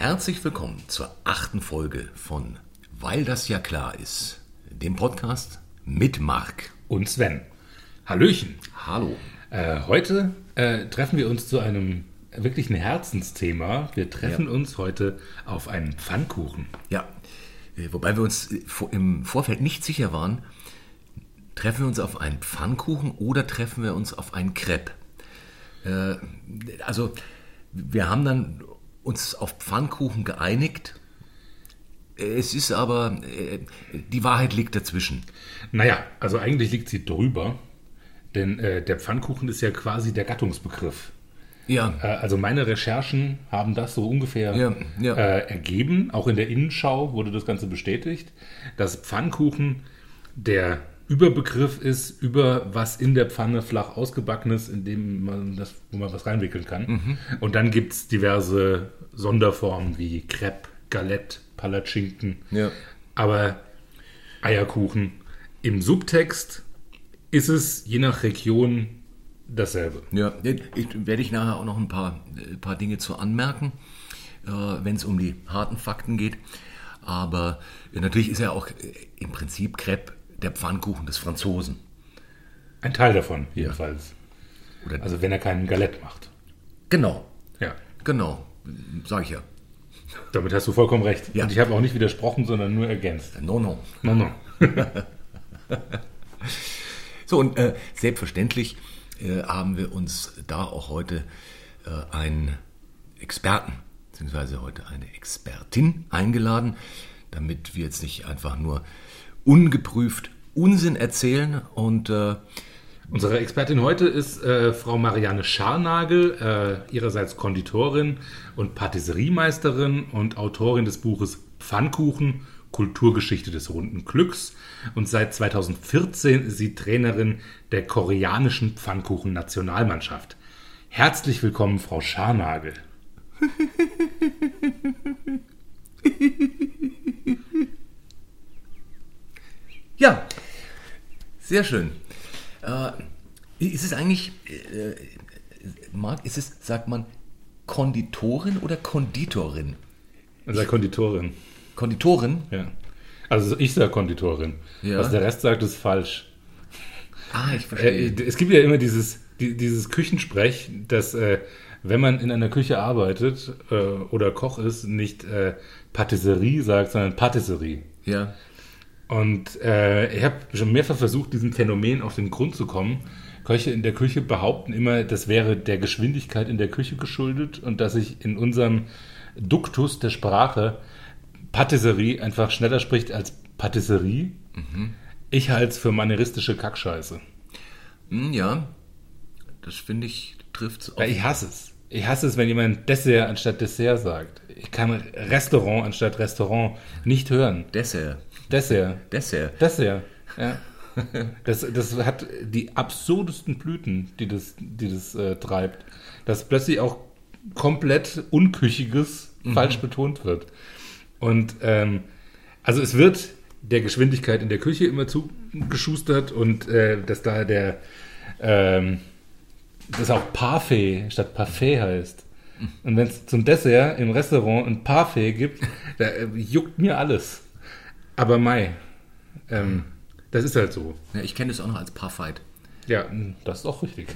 Herzlich willkommen zur achten Folge von Weil das ja klar ist, dem Podcast mit Marc. und Sven. Hallöchen. Hallo. Äh, heute äh, treffen wir uns zu einem wirklichen Herzensthema. Wir treffen uns heute auf einen Pfannkuchen. Ja, äh, wobei wir uns im Vorfeld nicht sicher waren, treffen wir uns auf einen Pfannkuchen oder treffen wir uns auf einen Crepe? Äh, also, wir haben dann uns auf Pfannkuchen geeinigt. Es ist aber, äh, die Wahrheit liegt dazwischen. Naja, also eigentlich liegt sie drüber, denn äh, der Pfannkuchen ist ja quasi der Gattungsbegriff. Ja, Äh, also meine Recherchen haben das so ungefähr Ja, ja. Ergeben. Auch in der Innenschau wurde das Ganze bestätigt, dass Pfannkuchen der Überbegriff ist über was in der Pfanne flach ausgebackenes, in dem man das, wo man was reinwickeln kann. Mhm. Und dann gibt es diverse Sonderformen wie Crepe, Galette, Palatschinken. Ja. Aber Eierkuchen. Im Subtext ist es je nach Region dasselbe. Ja, ich, werde ich nachher auch noch ein paar, äh, paar Dinge zu anmerken, äh, wenn es um die harten Fakten geht. Aber äh, natürlich ist ja auch äh, im Prinzip Crepe der Pfannkuchen des Franzosen. Ein Teil davon, jedenfalls. Oder, Also wenn er keinen Galette macht. genau, Ja, genau, sage ich ja. damit hast du vollkommen recht. Ja. Und ich habe auch nicht widersprochen, sondern nur ergänzt. No, no. No, no. So, und äh, selbstverständlich äh, haben wir uns da auch heute äh, einen Experten, beziehungsweise heute eine Expertin eingeladen, damit wir jetzt nicht einfach nur ungeprüft Unsinn erzählen und äh, Unsere Expertin heute ist äh, Frau Marianne Scharnagel, äh, ihrerseits Konditorin und Patisseriemeisterin und Autorin des Buches Pfannkuchen, Kulturgeschichte des runden Glücks. Und seit 2014 ist sie Trainerin der koreanischen Pfannkuchen-Nationalmannschaft. Herzlich willkommen, Frau Scharnagel. ja, sehr schön. Äh, ist es eigentlich, äh, Marc, ist es, sagt man, Konditorin oder Konditorin? Unser Konditorin. Konditorin? Ja. Also ich sage Konditorin. Ja. Was der Rest sagt, ist falsch. Ah, ich verstehe. Äh, es gibt ja immer dieses, die, dieses Küchensprech, dass äh, wenn man in einer Küche arbeitet äh, oder Koch ist, nicht Patisserie sagt, sondern Patisserie. ja. Und äh, ich habe schon mehrfach versucht, diesem Phänomen auf den Grund zu kommen. Köche in der Küche behaupten immer, das wäre der Geschwindigkeit in der Küche geschuldet und dass sich in unserem Duktus der Sprache Patisserie einfach schneller spricht als Patisserie. Ich halte es für manieristische Kackscheiße. Hm, ja, das finde ich, trifft es Ja, ich hasse es. Ich hasse es, wenn jemand Dessert anstatt Dessert sagt. Ich kann Restaurant anstatt Restaurant nicht hören. Dessert. Dessert. Dessert. Dessert. Ja. Das, das hat die absurdesten Blüten, die das, die das äh, treibt. Dass plötzlich auch komplett Unküchiges falsch betont wird. Und ähm, also es wird der Geschwindigkeit in der Küche immer zugeschustert und äh, dass da der ähm, das auch Parfait statt Parfait heißt. Und wenn es zum Dessert im Restaurant ein Parfait gibt, da äh, juckt mir alles. Aber Mai, ähm, das ist halt so. Ja, ich kenne es auch noch als Parfight. Ja, das ist auch richtig.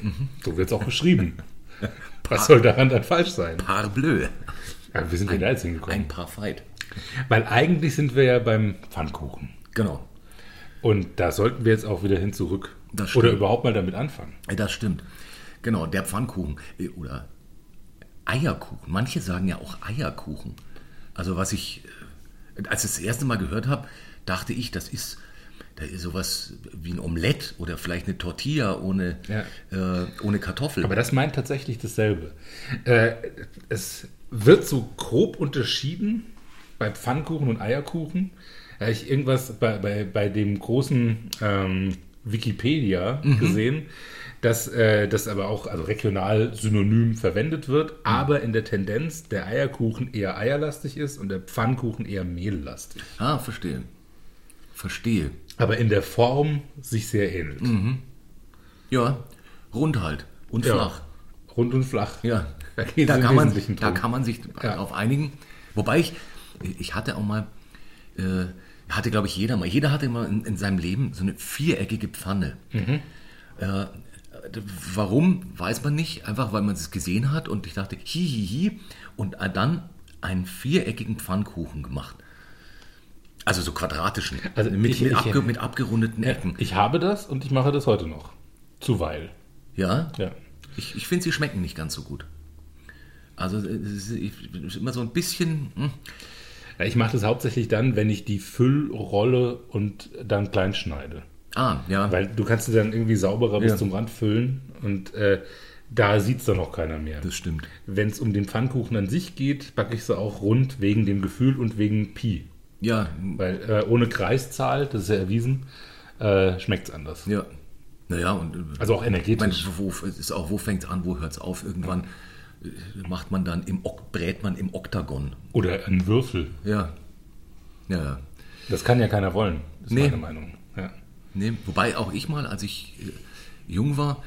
So wird es auch beschrieben. Was soll daran dann falsch sein? Parbleu. Ja, wir sind ja da jetzt hingekommen. Ein Parfight. Weil eigentlich sind wir ja beim Pfannkuchen. Genau. Und da sollten wir jetzt auch wieder hin zurück. Oder überhaupt mal damit anfangen. Das stimmt. Genau, der Pfannkuchen. äh, Oder Eierkuchen. Manche sagen ja auch Eierkuchen. Also was ich, als ich das erste Mal gehört habe, dachte ich, das ist, da ist sowas wie ein Omelett oder vielleicht eine Tortilla ohne, äh, ohne Kartoffel. Aber das meint tatsächlich dasselbe. Äh, es wird so grob unterschieden bei Pfannkuchen und Eierkuchen. Habe ich irgendwas bei, bei, bei dem großen ähm, Wikipedia gesehen, dass äh, das aber auch also regional synonym verwendet wird, aber in der Tendenz der Eierkuchen eher eierlastig ist und der Pfannkuchen eher mehllastig. ah, verstehe. Verstehe. Aber in der Form sich sehr ähnelt. Ja, rund halt und Ja. flach. Rund und flach. Ja, Da da, kann man, Wesentlichen da drum. kann man sich Ja. darauf einigen. Wobei ich, ich hatte auch mal, äh, hatte glaube ich jeder mal, jeder hatte mal in, in seinem Leben so eine viereckige Pfanne. Äh, warum, weiß man nicht, einfach weil man es gesehen hat und ich dachte, hihihi, und dann einen viereckigen Pfannkuchen gemacht. Also so quadratischen, Also mit, ich- mit, ich- abge, mit abgerundeten Ecken. Ich habe das und ich mache das heute noch. Zuweil. Ja, Ja. ich, ich finde, sie schmecken nicht ganz so gut. Also es ist, immer so ein bisschen, hm, Ja, Ich mache das hauptsächlich dann, wenn ich die Füllrolle und dann klein schneide. ah, ja, Weil du kannst sie dann irgendwie sauberer bis Ja. zum Rand füllen und äh, da sieht es dann auch keiner mehr. das stimmt. Wenn es um den Pfannkuchen an sich geht, backe ich sie auch rund wegen dem Gefühl und wegen Pi. Ja, Weil äh, ohne Kreiszahl, das ist ja erwiesen, äh, schmeckt es anders. ja. Naja, und äh, Also auch Ich meine, energetisch. wo, ist auch, wo fängt es an, wo hört es auf? Irgendwann äh, macht man dann im brät man im Oktagon. Oder ein Würfel. Ja. Ja. Das kann ja keiner wollen, ist Nee. meine Meinung. Ja. Nee, wobei auch ich mal, als ich äh, jung war,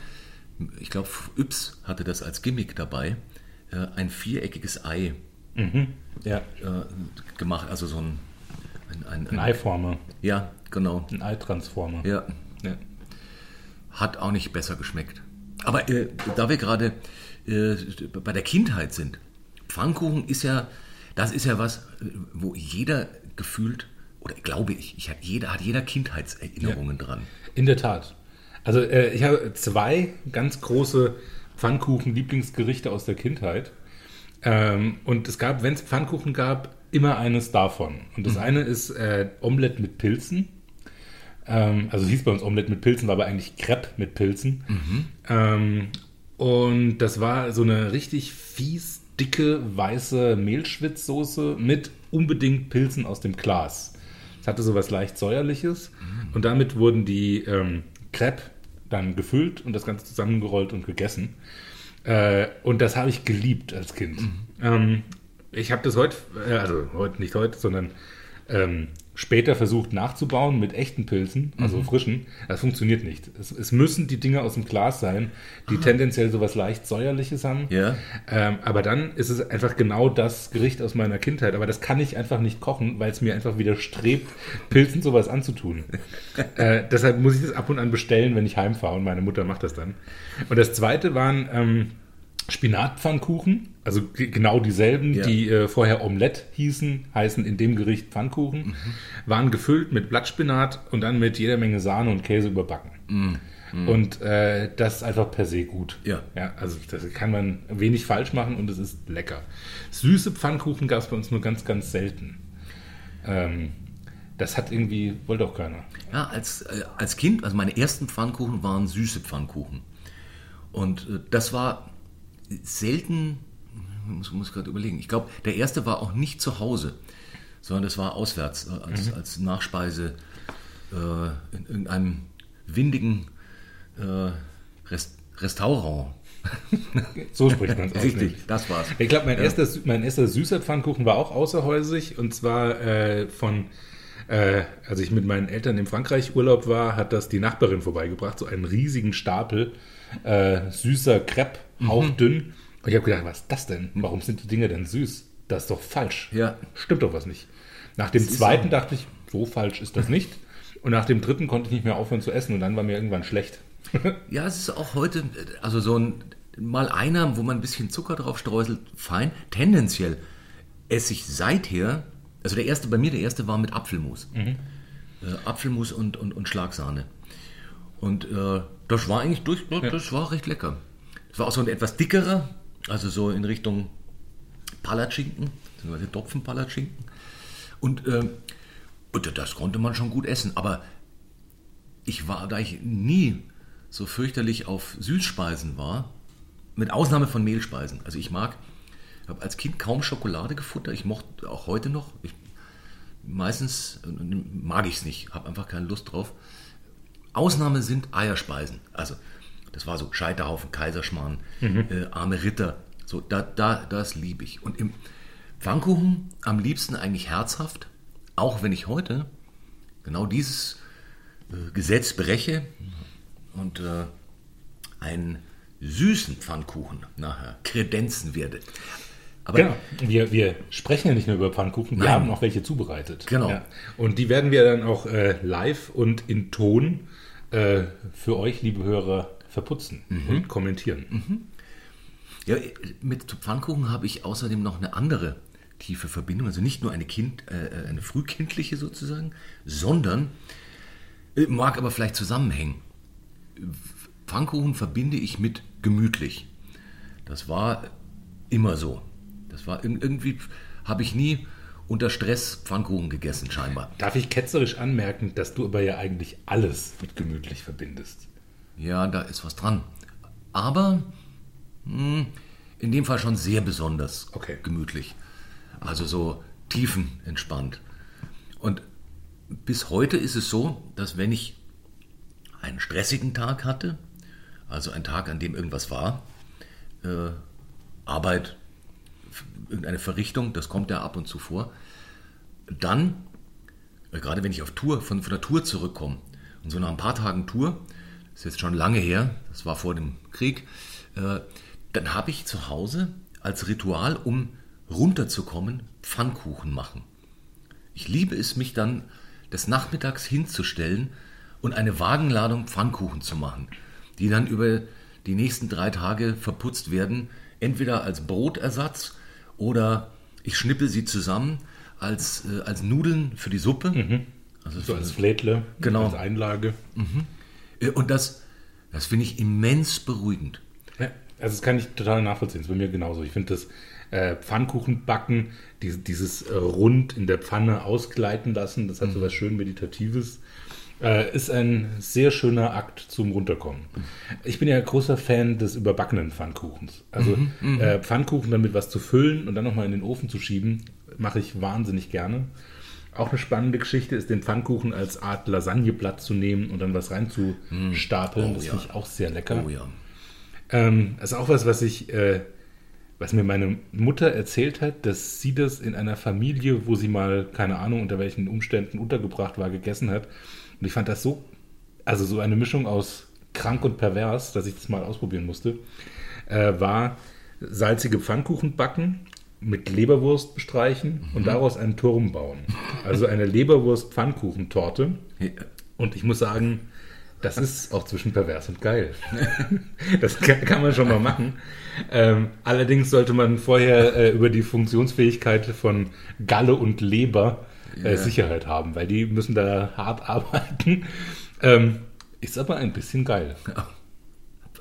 ich glaube, Yps hatte das als Gimmick dabei, äh, ein viereckiges Ei ja. äh, gemacht, also so ein, ein, ein, Ein Eiformer, Ja, genau. ein Eitransformer. Ja, Ja. hat auch nicht besser geschmeckt. Aber äh, da wir gerade äh, bei der Kindheit sind, Pfannkuchen ist ja, das ist ja was, äh, wo jeder gefühlt, oder glaube ich, ich hat jeder, hat jeder Kindheitserinnerungen dran. In der Tat. Also äh, ich habe zwei ganz große Pfannkuchen-Lieblingsgerichte aus der Kindheit. Ähm, und es gab, wenn es Pfannkuchen gab, immer eines davon. Und das eine ist äh, Omelette mit Pilzen. Ähm, also es hieß bei uns Omelette mit Pilzen, war aber eigentlich Crepe mit Pilzen. Ähm, und das war so eine richtig fies, dicke, weiße Mehlschwitzsoße mit unbedingt Pilzen aus dem Glas. Es hatte sowas leicht säuerliches und damit wurden die ähm, Crepe dann gefüllt und das Ganze zusammengerollt und gegessen. Äh, und das habe ich geliebt als Kind. Ähm, ich habe das heute, äh, also heute nicht heute, sondern ähm, später versucht nachzubauen mit echten Pilzen, also frischen. Das funktioniert nicht. Es, es müssen die Dinge aus dem Glas sein, die tendenziell sowas leicht säuerliches haben. Ja. Ähm, aber dann ist es einfach genau das Gericht aus meiner Kindheit. Aber das kann ich einfach nicht kochen, weil es mir einfach widerstrebt, Pilzen sowas anzutun. äh, deshalb muss ich das ab und an bestellen, wenn ich heimfahre und meine Mutter macht das dann. Und das zweite waren ähm, Spinatpfannkuchen, also genau dieselben, Ja. die äh, vorher Omelette hießen, heißen in dem Gericht Pfannkuchen, waren gefüllt mit Blattspinat und dann mit jeder Menge Sahne und Käse überbacken. Und äh, das ist einfach per se gut. Ja. ja. Also das kann man wenig falsch machen und es ist lecker. Süße Pfannkuchen gab es bei uns nur ganz, ganz selten. Ähm, das hat irgendwie, wollte auch keiner. Ja, als, äh, als Kind, also meine ersten Pfannkuchen waren süße Pfannkuchen. Und äh, das war selten, muss, muss gerade überlegen, ich glaube, der erste war auch nicht zu Hause, sondern das war auswärts, äh, als, als Nachspeise äh, in irgendeinem windigen äh, Rest, Restaurant. So spricht man es aus. Richtig, nämlich. das war's. Ich glaube, mein, erster, mein erster süßer Pfannkuchen war auch außerhäusig und zwar äh, von, äh, als ich mit meinen Eltern in Frankreich Urlaub war, hat das die Nachbarin vorbeigebracht, so einen riesigen Stapel äh, süßer Crepe, hauchdünn. Und ich habe gedacht, was ist das denn? Warum sind die Dinge denn süß? Das ist doch falsch. Ja. Stimmt doch was nicht. Nach dem zweiten so. dachte ich, so falsch ist das nicht. Und nach dem dritten konnte ich nicht mehr aufhören zu essen und dann war mir irgendwann schlecht. Ja, es ist auch heute, also so ein, mal einer, wo man ein bisschen Zucker drauf streuselt, fein. Tendenziell esse ich seither, also der erste, bei mir der erste war mit Apfelmus. Äh, Apfelmus und, und, und Schlagsahne. Und äh, das war eigentlich durch, das war recht lecker. Es war auch so ein etwas dickerer, also so in Richtung Palatschinken, beziehungsweise Topfenpalatschinken. Und, äh, und das konnte man schon gut essen. Aber ich war, da ich nie so fürchterlich auf Süßspeisen war, mit Ausnahme von Mehlspeisen. Also ich mag, habe als Kind kaum Schokolade gefuttert. Ich mochte auch heute noch. Ich, meistens äh, mag ich es nicht, habe einfach keine Lust drauf. Ausnahme sind Eierspeisen. Also das war so Scheiterhaufen, Kaiserschmarrn, äh, arme Ritter. So, da, da, das liebe ich. Und im Pfannkuchen am liebsten eigentlich herzhaft, auch wenn ich heute genau dieses äh, Gesetz breche und äh, einen süßen Pfannkuchen nachher kredenzen werde. Aber Genau. Wir, wir sprechen ja nicht nur über Pfannkuchen, wir Nein. haben auch welche zubereitet. Genau. Ja. Und die werden wir dann auch äh, live und in Ton äh, für euch, liebe Hörer, verputzen Mhm. und kommentieren. Ja, mit Pfannkuchen habe ich außerdem noch eine andere tiefe Verbindung, also nicht nur eine Kind, äh, eine frühkindliche sozusagen, sondern äh, mag aber vielleicht zusammenhängen. Pfannkuchen verbinde ich mit gemütlich. Das war immer so. Das war ir- irgendwie habe ich nie unter Stress Pfannkuchen gegessen scheinbar. Darf ich ketzerisch anmerken, dass du aber ja eigentlich alles mit gemütlich verbindest? Ja, da ist was dran. Aber mh, in dem Fall schon sehr besonders Okay. gemütlich. Also so tiefenentspannt. Und bis heute ist es so, dass wenn ich einen stressigen Tag hatte, also einen Tag, an dem irgendwas war, äh, Arbeit, irgendeine Verrichtung, das kommt ja ab und zu vor, dann, äh, gerade wenn ich auf Tour, von, von der Tour zurückkomme und so nach ein paar Tagen Tour, ist jetzt schon lange her, das war vor dem Krieg, äh, dann habe ich zu Hause als Ritual, um runterzukommen, Pfannkuchen machen. Ich liebe es, mich dann des Nachmittags hinzustellen und eine Wagenladung Pfannkuchen zu machen, die dann über die nächsten drei Tage verputzt werden, entweder als Brotersatz oder ich schnippel sie zusammen als, äh, als Nudeln für die Suppe. Also So als Flädle, Genau. als Einlage. Äh, Und das, das finde ich immens beruhigend. Ja, also das kann ich total nachvollziehen. Das ist bei mir genauso. Ich finde das äh, Pfannkuchenbacken, die, dieses äh, Rund in der Pfanne ausgleiten lassen, das hat so was schön Meditatives. Äh, ist ein sehr schöner Akt zum Runterkommen. Ich bin ja großer Fan des überbackenen Pfannkuchens. Also äh, Pfannkuchen damit was zu füllen und dann nochmal in den Ofen zu schieben, mache ich wahnsinnig gerne. Auch eine spannende Geschichte ist, den Pfannkuchen als Art Lasagneblatt zu nehmen und dann was reinzustapeln. Oh, das ja. finde ich auch sehr lecker. Oh ja. Ähm, das ist auch was, was ich, äh, was mir meine Mutter erzählt hat, dass sie das in einer Familie, wo sie mal, keine Ahnung, unter welchen Umständen untergebracht war, gegessen hat. Und ich fand das so, also so eine Mischung aus krank und pervers, dass ich das mal ausprobieren musste, äh, war salzige Pfannkuchen backen, mit Leberwurst bestreichen und daraus einen Turm bauen. Also eine Leberwurst-Pfannkuchentorte. Ja. Und ich muss sagen, das ist auch zwischen pervers und geil. das kann, kann man schon mal machen. Ähm, allerdings sollte man vorher äh, über die Funktionsfähigkeit von Galle und Leber äh, Ja. Sicherheit haben, weil die müssen da hart arbeiten. Ähm, ist aber ein bisschen geil.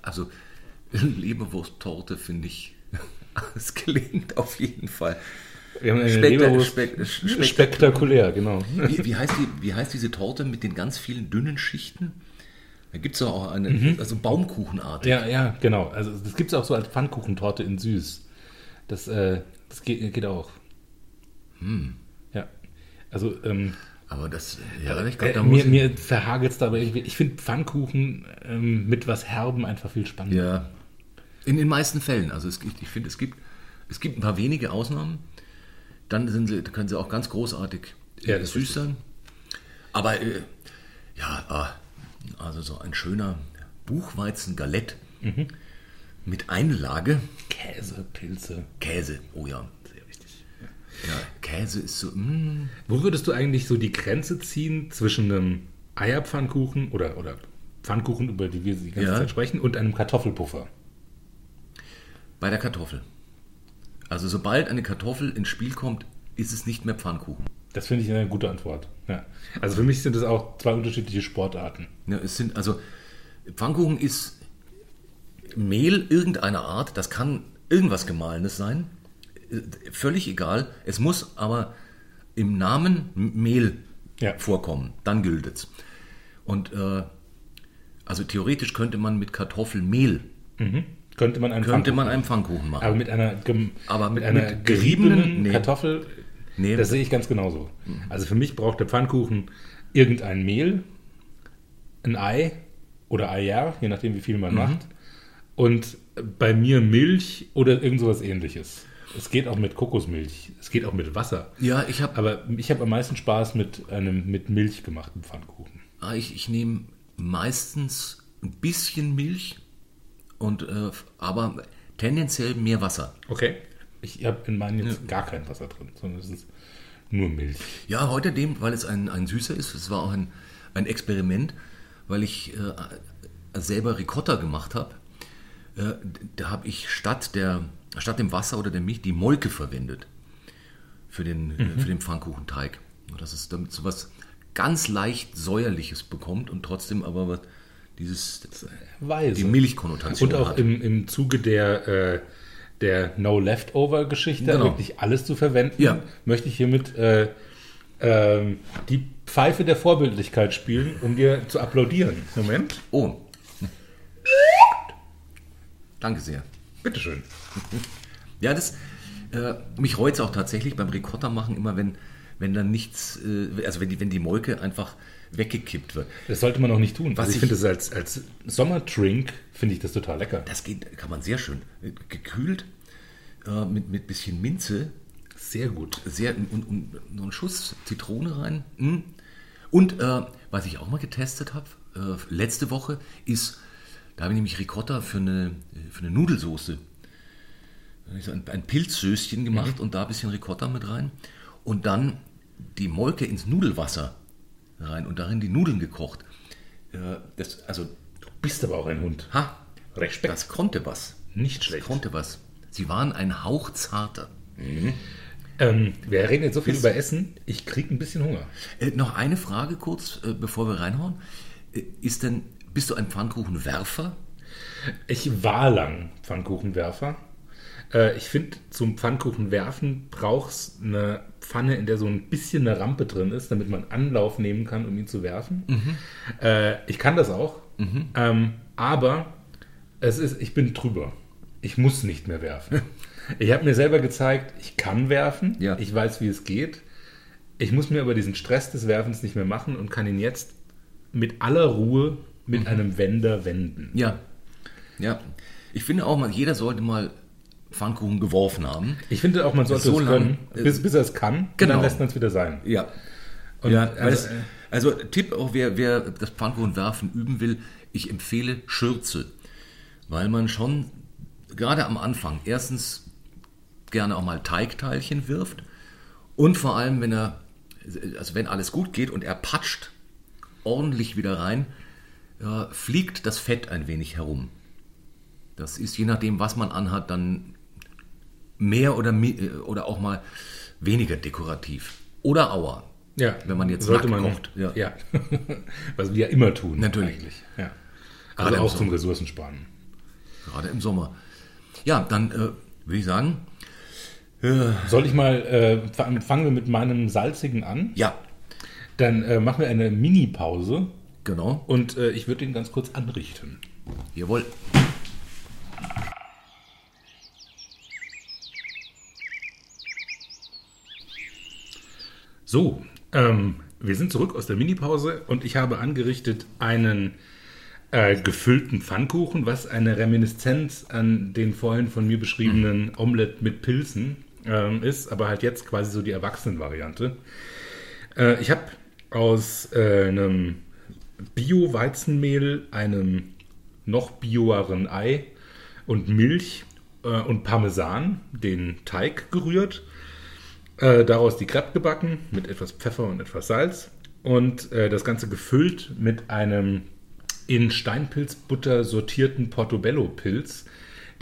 Also Leberwursttorte finde ich, es gelingt auf jeden Fall. Wir haben eine Spekta- spek- spek- spektakulär, genau. Wie, wie, heißt die, wie heißt diese Torte mit den ganz vielen dünnen Schichten? Da gibt es auch eine, also Baumkuchenart. Ja, ja, genau. Also das gibt es auch so als Pfannkuchentorte in süß. Das, äh, das geht, geht auch. Ja. Also ähm, Aber das, ja, ich glaube, Äh, da muss mir, mir verhagelt es dabei. Ich, ich finde Pfannkuchen ähm, mit was Herben einfach viel spannender. Ja. In den meisten Fällen. Also es gibt, ich finde, es gibt, es gibt ein paar wenige Ausnahmen. Dann sind sie, können sie auch ganz großartig äh, Ja, süß sein. Aber äh, ja, ah, also so ein schöner Buchweizen-Galett Mhm. mit Einlage Käse, Pilze. Käse. Oh ja. Sehr wichtig. ja. Käse ist so. Mm, Wo würdest du eigentlich so die Grenze ziehen zwischen einem Eierpfannkuchen oder, oder Pfannkuchen, über die wir die ganze Ja. Zeit sprechen, und einem Kartoffelpuffer? Bei der Kartoffel. Also sobald eine Kartoffel ins Spiel kommt, ist es nicht mehr Pfannkuchen. Das finde ich eine gute Antwort. Ja. Also für mich sind es auch zwei unterschiedliche Sportarten. Ja, es sind also Pfannkuchen ist Mehl irgendeiner Art, das kann irgendwas Gemahlenes sein, völlig egal. Es muss aber im Namen Mehl Ja. vorkommen, dann gilt es. Und äh, also theoretisch könnte man mit Kartoffelmehl Könnte man einen könnte Pfannkuchen man einen Pfannkuchen machen. Aber mit einer, gem Aber mit- einer mit geriebenen nee. Kartoffel, Nee. Mhm. das sehe ich ganz genauso. Also für mich braucht der Pfannkuchen irgendein Mehl, ein Ei oder Eier, je nachdem wie viel man Mhm. macht. Und bei mir Milch oder irgend sowas ähnliches. Es geht auch mit Kokosmilch, es geht auch mit Wasser. ja, ich habe Aber ich habe am meisten Spaß mit einem mit Milch gemachten Pfannkuchen. Ah, Ich, ich nehme meistens ein bisschen Milch und äh, aber tendenziell mehr Wasser. Okay. Ich habe in meinen jetzt gar kein Wasser drin, sondern es ist nur Milch. Ja, heute dem, weil es ein, ein süßer ist. Es war auch ein, ein Experiment, weil ich äh, selber Ricotta gemacht habe. Äh, da habe ich statt, der, statt dem Wasser oder der Milch die Molke verwendet für den, äh, für den Pfannkuchenteig. Das ist damit so was ganz leicht säuerliches bekommt und trotzdem aber was dieses Weise. die Milchkonnotation Und auch hat. im, im Zuge der, äh, der No-Leftover-Geschichte Genau. wirklich alles zu verwenden, Ja. möchte ich hiermit äh, ähm, die Pfeife der Vorbildlichkeit spielen, um dir zu applaudieren. Moment. Oh. Danke sehr. Bitteschön. Ja, das, äh, mich reut es auch tatsächlich beim Ricotta machen immer, wenn, wenn dann nichts, äh, also wenn die, wenn die Molke einfach weggekippt wird. Das sollte man auch nicht tun. Was also ich finde das als, als Sommertrink, finde ich das total lecker. Das geht, kann man sehr schön. Äh, Gekühlt, äh, mit, mit bisschen Minze, Sehr gut. sehr, und, und noch einen Schuss Zitrone rein. Mm. Und äh, was ich auch mal getestet habe, äh, letzte Woche, ist, da habe ich nämlich Ricotta für eine, für eine Nudelsoße. Da habe ich so ein, ein Pilzsößchen gemacht und da ein bisschen Ricotta mit rein. Und dann die Molke ins Nudelwasser rein und darin die Nudeln gekocht. Das, also, Du bist aber auch ein Hund. ha, Respekt. das konnte was. Nicht Das schlecht. konnte was. Sie waren ein Hauch zarter. Ähm, wir reden jetzt so viel über Essen. Ich kriege ein bisschen Hunger. Äh, noch eine Frage kurz, äh, bevor wir reinhauen. Äh, ist denn, bist du ein Pfannkuchenwerfer? Ich war lang Pfannkuchenwerfer. Äh, ich finde, zum Pfannkuchenwerfen brauchst eine Pfanne, in der so ein bisschen eine Rampe drin ist, damit man Anlauf nehmen kann, um ihn zu werfen. Äh, ich kann das auch, ähm, aber es ist, ich bin drüber. Ich muss nicht mehr werfen. Ich habe mir selber gezeigt, ich kann werfen, Ja. ich weiß, wie es geht. Ich muss mir aber diesen Stress des Werfens nicht mehr machen und kann ihn jetzt mit aller Ruhe mit einem Wender wenden. Ja. Ja. Ich finde auch mal, jeder sollte mal Pfannkuchen geworfen haben. Ich finde auch, man sollte So es lang, können, äh, bis, bis er es kann. Genau. dann lässt man es wieder sein. Ja. Und ja, weil also, es, also Tipp auch, wer, wer das Pfannkuchenwerfen üben will, ich empfehle Schürze. Weil man schon gerade am Anfang erstens gerne auch mal Teigteilchen wirft und vor allem, wenn er, also wenn alles gut geht und er patscht ordentlich wieder rein, äh, fliegt das Fett ein wenig herum. Das ist je nachdem, was man anhat, dann mehr oder, äh, oder auch mal weniger dekorativ. Oder Auer. ja, wenn man jetzt sollte man kocht, Ja. ja. Was wir ja immer tun. Natürlich. Eigentlich. Ja. Gerade Also auch zum. Ressourcensparen. Gerade im Sommer. Ja, dann äh, würde ich sagen, Soll ich mal, äh, fa- fangen wir mit meinem salzigen an? ja, Dann äh, machen wir eine Mini-Pause genau, und äh, ich würde ihn ganz kurz anrichten. jawohl. So, ähm, wir sind zurück aus der Minipause und ich habe angerichtet einen äh, gefüllten Pfannkuchen, was eine Reminiszenz an den vorhin von mir beschriebenen Omelette mit Pilzen ähm, ist, aber halt jetzt quasi so die Erwachsenenvariante. Äh, ich habe aus äh, einem Bio-Weizenmehl, einem noch bioeren Ei und Milch äh, und Parmesan den Teig gerührt. Äh, daraus die Crepe gebacken mit etwas Pfeffer und etwas Salz und äh, das Ganze gefüllt mit einem in Steinpilzbutter sortierten Portobello-Pilz,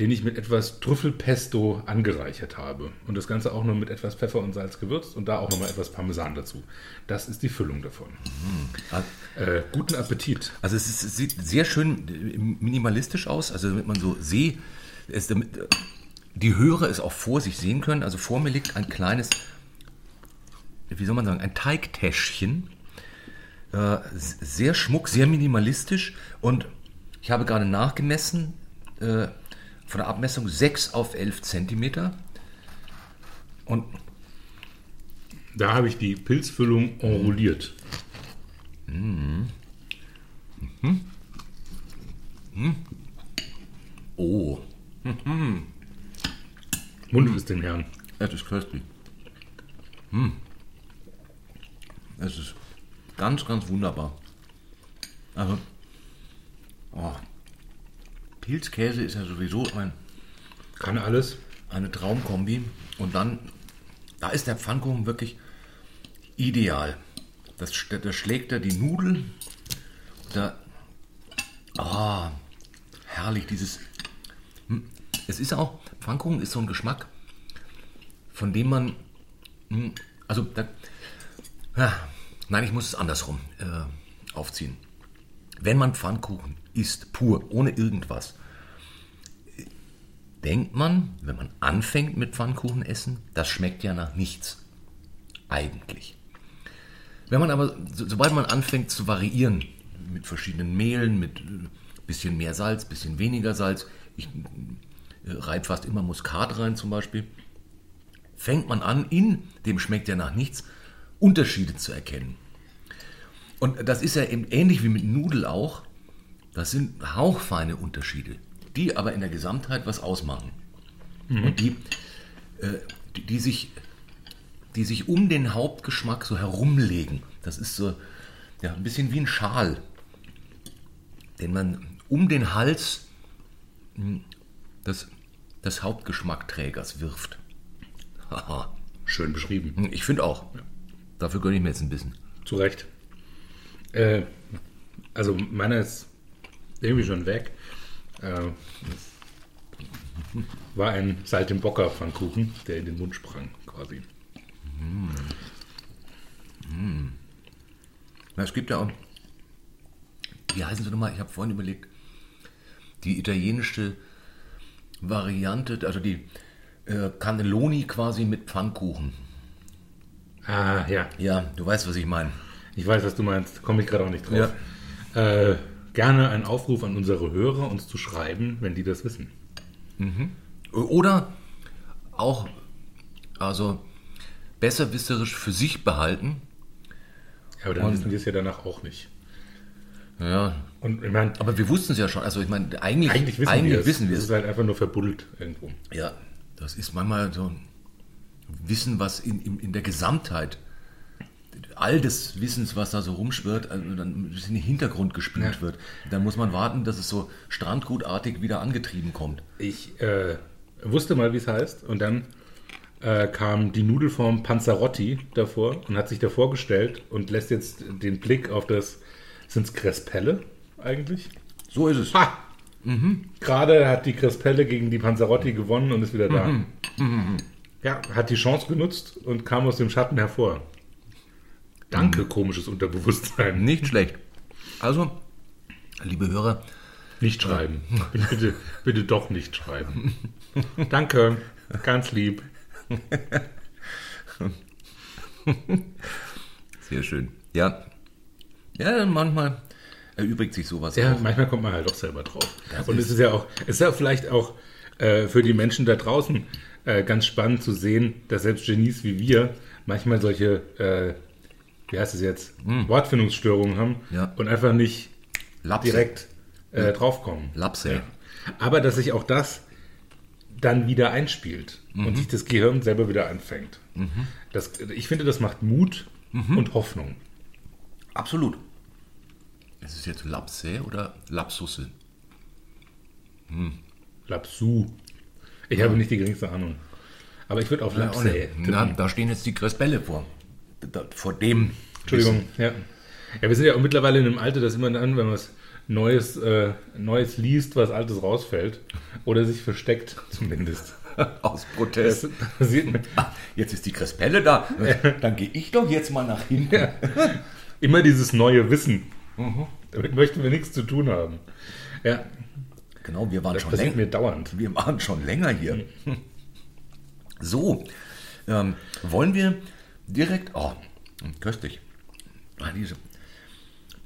den ich mit etwas Trüffelpesto angereichert habe. Und das Ganze auch noch mit etwas Pfeffer und Salz gewürzt und da auch nochmal etwas Parmesan dazu. Das ist die Füllung davon. Äh, guten Appetit. Also es, ist, es sieht sehr schön minimalistisch aus, also damit man so sieht, es, damit äh, die Hörer es auch vor sich sehen können. Also vor mir liegt ein kleines, wie soll man sagen, ein Teigtäschchen. Äh, sehr schmuck, sehr minimalistisch und ich habe gerade nachgemessen, äh, von der Abmessung 6 auf 11 Zentimeter. Und Da habe ich die Pilzfüllung enrolliert. oh, Mund ist den Herrn. Es ist köstlich. Hm. Es ist ganz, ganz wunderbar. Also, oh. Pilzkäse ist ja sowieso ein. Kann alles. eine Traumkombi. Und dann, da ist der Pfannkuchen wirklich ideal. Das, da schlägt er die Nudel. Da, ah, herrlich, dieses. Es ist auch, Pfannkuchen ist so ein Geschmack, von dem man, hm, also, da, ah, nein, ich muss es andersrum äh, aufziehen. Wenn man Pfannkuchen isst, pur, ohne irgendwas, denkt man, wenn man anfängt mit Pfannkuchen essen, das schmeckt ja nach nichts. Eigentlich. Wenn man aber, so, sobald man anfängt zu variieren, mit verschiedenen Mehlen, mit äh, bisschen mehr Salz, bisschen weniger Salz, ich reibe fast immer Muskat rein zum Beispiel, fängt man an, in dem schmeckt ja nach nichts, Unterschiede zu erkennen. Und das ist ja eben ähnlich wie mit Nudel auch. Das sind hauchfeine Unterschiede, die aber in der Gesamtheit was ausmachen. Und die, äh, die, die, sich, die sich um den Hauptgeschmack so herumlegen. Das ist so ja, ein bisschen wie ein Schal, den man um den Hals mh, des, Hauptgeschmackträgers wirft. Haha. Schön beschrieben. Ich finde auch. Dafür gönne ich mir jetzt ein bisschen. Zu Recht. Äh, also meiner ist irgendwie schon weg. Äh, war ein Saltimbocca Pfannkuchen, der in den Mund sprang, quasi. Na, es gibt ja auch, wie heißen sie nochmal? Ich habe vorhin überlegt, die italienische Variante, also die äh, Cannelloni quasi mit Pfannkuchen. Ah, ja. Ja, du weißt, was ich meine. Ich weiß, was du meinst. Komme ich gerade auch nicht drauf. Äh, gerne ein Aufruf an unsere Hörer, uns zu schreiben, wenn die das wissen. Oder auch, also besserwisserisch für sich behalten. Ja, aber dann Und- wissen wir es ja danach auch nicht. Ja, Und ich meine, aber wir wussten es ja schon. Also ich meine, eigentlich, eigentlich wissen eigentlich wir es. wissen wir Es ist halt einfach nur verbuddelt irgendwo. Ja, das ist manchmal so ein Wissen, was in, in, in der Gesamtheit, all des Wissens, was da so rumschwirrt, also dann ein bisschen in den Hintergrund gespült Ja. wird. Dann muss man warten, dass es so strandgutartig wieder angetrieben kommt. Ich äh, wusste mal, wie es heißt, und dann äh, kam die Nudelform Panzerotti davor und hat sich davor gestellt und lässt jetzt den Blick auf das, sind es Crespelle eigentlich? So ist es. Ha! Gerade hat die Crespelle gegen die Panzerotti gewonnen und ist wieder da. Ja, hat die Chance genutzt und kam aus dem Schatten hervor. Danke, komisches Unterbewusstsein. Nicht schlecht. Also, liebe Hörer, Nicht schreiben. Bitte, bitte doch nicht schreiben. Danke, ganz lieb. sehr schön. Ja, ja manchmal erübrigt sich sowas Ja, auch. manchmal kommt man halt doch selber drauf. Das und ist- es ist ja auch, es ist ja vielleicht auch äh, für die Menschen da draußen äh, ganz spannend zu sehen, dass selbst Genies wie wir manchmal solche, äh, wie heißt es jetzt, Wortfindungsstörungen haben Hm. Ja. und einfach nicht Lapse. direkt äh, draufkommen. Lapse. Aber dass sich auch das dann wieder einspielt Mhm. und sich das Gehirn selber wieder anfängt. Das, ich finde, das macht Mut Mhm. und Hoffnung. Absolut. Ist es jetzt Lapse oder Lapsusse? Lapsu. Ich habe nicht die geringste Ahnung. Aber ich würde auf Ja, Lapse. Na, da stehen jetzt die Crespelle vor. Da, vor dem. Entschuldigung, ja. Ja, wir sind ja auch mittlerweile in einem Alter, dass immer dann, wenn man was Neues, äh, Neues liest, was Altes rausfällt oder sich versteckt, zumindest. Aus Protest. mir Ah, jetzt ist die Crespelle da. Dann gehe ich doch jetzt mal nach hinten. immer dieses neue Wissen. Mhm. Damit möchten wir nichts zu tun haben. Ja, Genau, wir waren das schon länger. mir dauernd. Wir waren schon länger hier. So, ähm, wollen wir direkt. Oh, köstlich. Ah, diese,